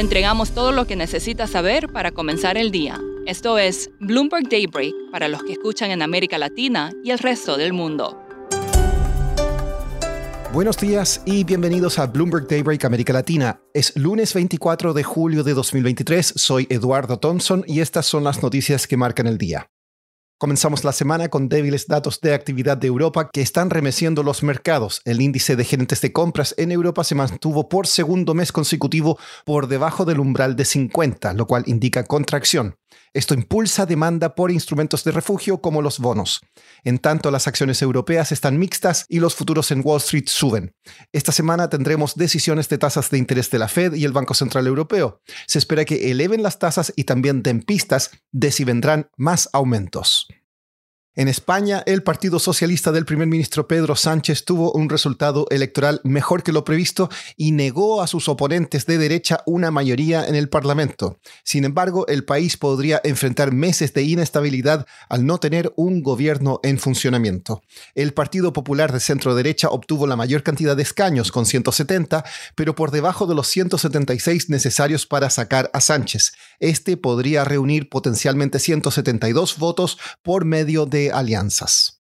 Entregamos todo lo que necesita saber para comenzar el día. Esto es Bloomberg Daybreak para los que escuchan en América Latina y el resto del mundo. Buenos días y bienvenidos a Bloomberg Daybreak América Latina. Es lunes 24 de julio de 2023, soy Eduardo Thompson y estas son las noticias que marcan el día. Comenzamos la semana con débiles datos de actividad de Europa que están remeciendo los mercados. El índice de gerentes de compras en Europa se mantuvo por segundo mes consecutivo por debajo del umbral de 50, lo cual indica contracción. Esto impulsa demanda por instrumentos de refugio como los bonos. En tanto, las acciones europeas están mixtas y los futuros en Wall Street suben. Esta semana tendremos decisiones de tasas de interés de la Fed y el Banco Central Europeo. Se espera que eleven las tasas y también den pistas de si vendrán más aumentos. En España, el Partido Socialista del primer ministro Pedro Sánchez tuvo un resultado electoral mejor que lo previsto y negó a sus oponentes de derecha una mayoría en el Parlamento. Sin embargo, el país podría enfrentar meses de inestabilidad al no tener un gobierno en funcionamiento. El Partido Popular de centro derecha obtuvo la mayor cantidad de escaños, con 170, pero por debajo de los 176 necesarios para sacar a Sánchez. Este podría reunir potencialmente 172 votos por medio de alianzas.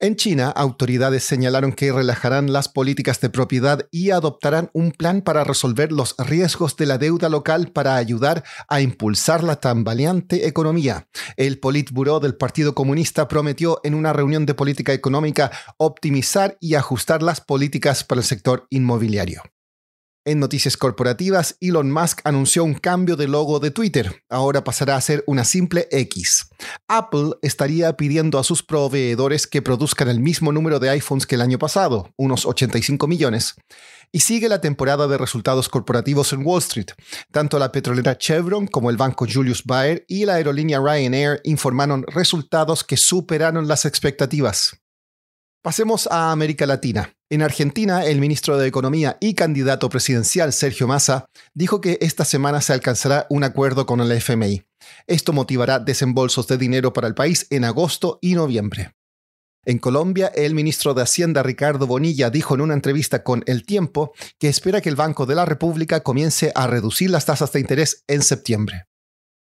En China, autoridades señalaron que relajarán las políticas de propiedad y adoptarán un plan para resolver los riesgos de la deuda local para ayudar a impulsar la tambaleante economía. El Politburo del Partido Comunista prometió en una reunión de política económica optimizar y ajustar las políticas para el sector inmobiliario. En noticias corporativas, Elon Musk anunció un cambio de logo de Twitter. Ahora pasará a ser una simple X. Apple estaría pidiendo a sus proveedores que produzcan el mismo número de iPhones que el año pasado, unos 85 millones. Y sigue la temporada de resultados corporativos en Wall Street. Tanto la petrolera Chevron como el banco Julius Baer y la aerolínea Ryanair informaron resultados que superaron las expectativas. Pasemos a América Latina. En Argentina, el ministro de Economía y candidato presidencial Sergio Massa dijo que esta semana se alcanzará un acuerdo con el FMI. Esto motivará desembolsos de dinero para el país en agosto y noviembre. En Colombia, el ministro de Hacienda Ricardo Bonilla dijo en una entrevista con El Tiempo que espera que el Banco de la República comience a reducir las tasas de interés en septiembre.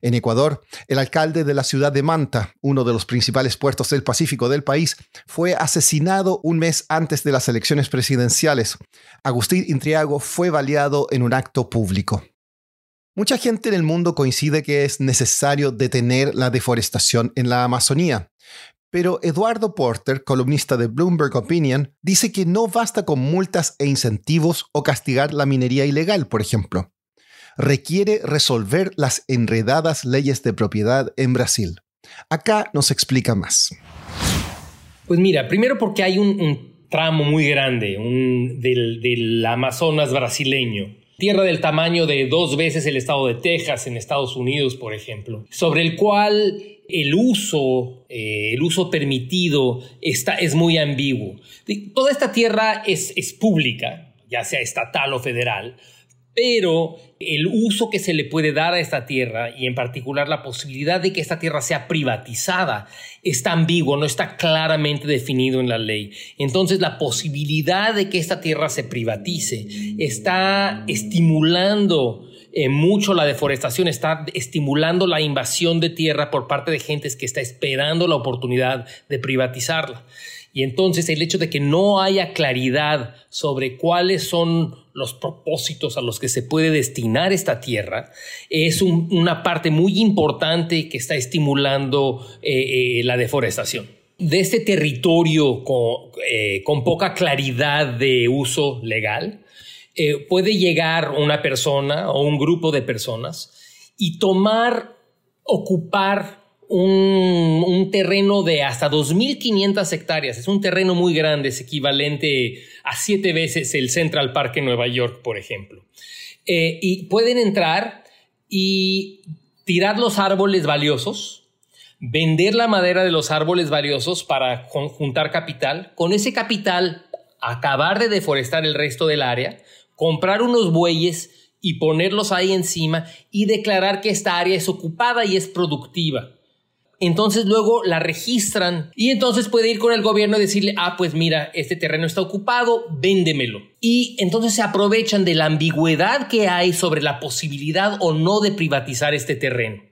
En Ecuador, el alcalde de la ciudad de Manta, uno de los principales puertos del Pacífico del país, fue asesinado un mes antes de las elecciones presidenciales. Agustín Intriago fue baleado en un acto público. Mucha gente en el mundo coincide que es necesario detener la deforestación en la Amazonía. Pero Eduardo Porter, columnista de Bloomberg Opinion, dice que no basta con multas e incentivos o castigar la minería ilegal, por ejemplo requiere resolver las enredadas leyes de propiedad en Brasil. Acá nos explica más. Pues mira, primero porque hay un, tramo muy grande del, del Amazonas brasileño tierra del tamaño de dos veces el estado de Texas en Estados Unidos, por ejemplo, sobre el cual el uso, eh, el uso permitido está, es muy ambiguo. Toda esta tierra es, es pública, ya sea estatal o federal, pero el uso que se le puede dar a esta tierra y en particular la posibilidad de que esta tierra sea privatizada está ambiguo, no está claramente definido en la ley. Entonces la posibilidad de que esta tierra se privatice está estimulando eh, mucho la deforestación, está estimulando la invasión de tierra por parte de gentes que está esperando la oportunidad de privatizarla. Y entonces el hecho de que no haya claridad sobre cuáles son los propósitos a los que se puede destinar esta tierra es una parte muy importante que está estimulando eh, eh, la deforestación. De este territorio con, eh, con, poca claridad de uso legal, puede llegar una persona o un grupo de personas y tomar, ocupar un, terreno de hasta 2.500 hectáreas. Es un terreno muy grande, es equivalente a siete veces el Central Park en Nueva York, por ejemplo. Eh, y pueden entrar y tirar los árboles valiosos, vender la madera de los árboles valiosos para juntar capital. Con ese capital, acabar de deforestar el resto del área, comprar unos bueyes y ponerlos ahí encima y declarar que esta área es ocupada y es productiva. Entonces luego la registran y entonces puede ir con el gobierno y decirle, ah, pues mira, este terreno está ocupado, véndemelo. Y entonces se aprovechan de la ambigüedad que hay sobre la posibilidad o no de privatizar este terreno.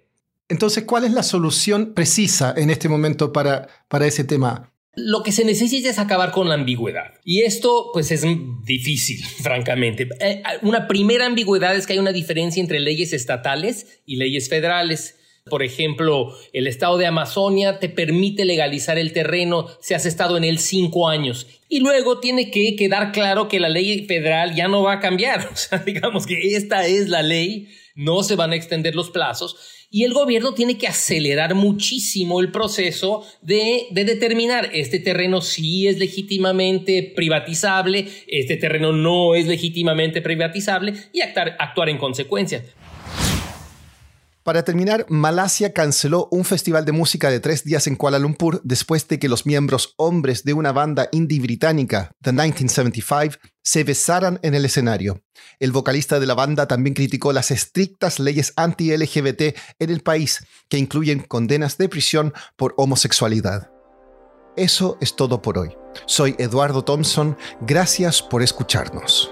Entonces, ¿cuál es la solución precisa en este momento para, para ese tema? Lo que se necesita es acabar con la ambigüedad. Y esto pues es difícil, francamente. Eh, una primera ambigüedad es que hay una diferencia entre leyes estatales y leyes federales. Por ejemplo, el estado de Amazonia te permite legalizar el terreno si has estado en él cinco años. Y luego tiene que quedar claro que la ley federal ya no va a cambiar. O sea, digamos que esta es la ley, no se van a extender los plazos. Y el gobierno tiene que acelerar muchísimo el proceso de, de determinar este terreno sí es legítimamente privatizable, este terreno no es legítimamente privatizable y actuar, actuar en consecuencia. Para terminar, Malasia canceló un festival de música de tres días en Kuala Lumpur después de que los miembros hombres de una banda indie británica, The 1975, se besaran en el escenario. El vocalista de la banda también criticó las estrictas leyes anti-LGBT en el país, que incluyen condenas de prisión por homosexualidad. Eso es todo por hoy. Soy Eduardo Thompson. Gracias por escucharnos.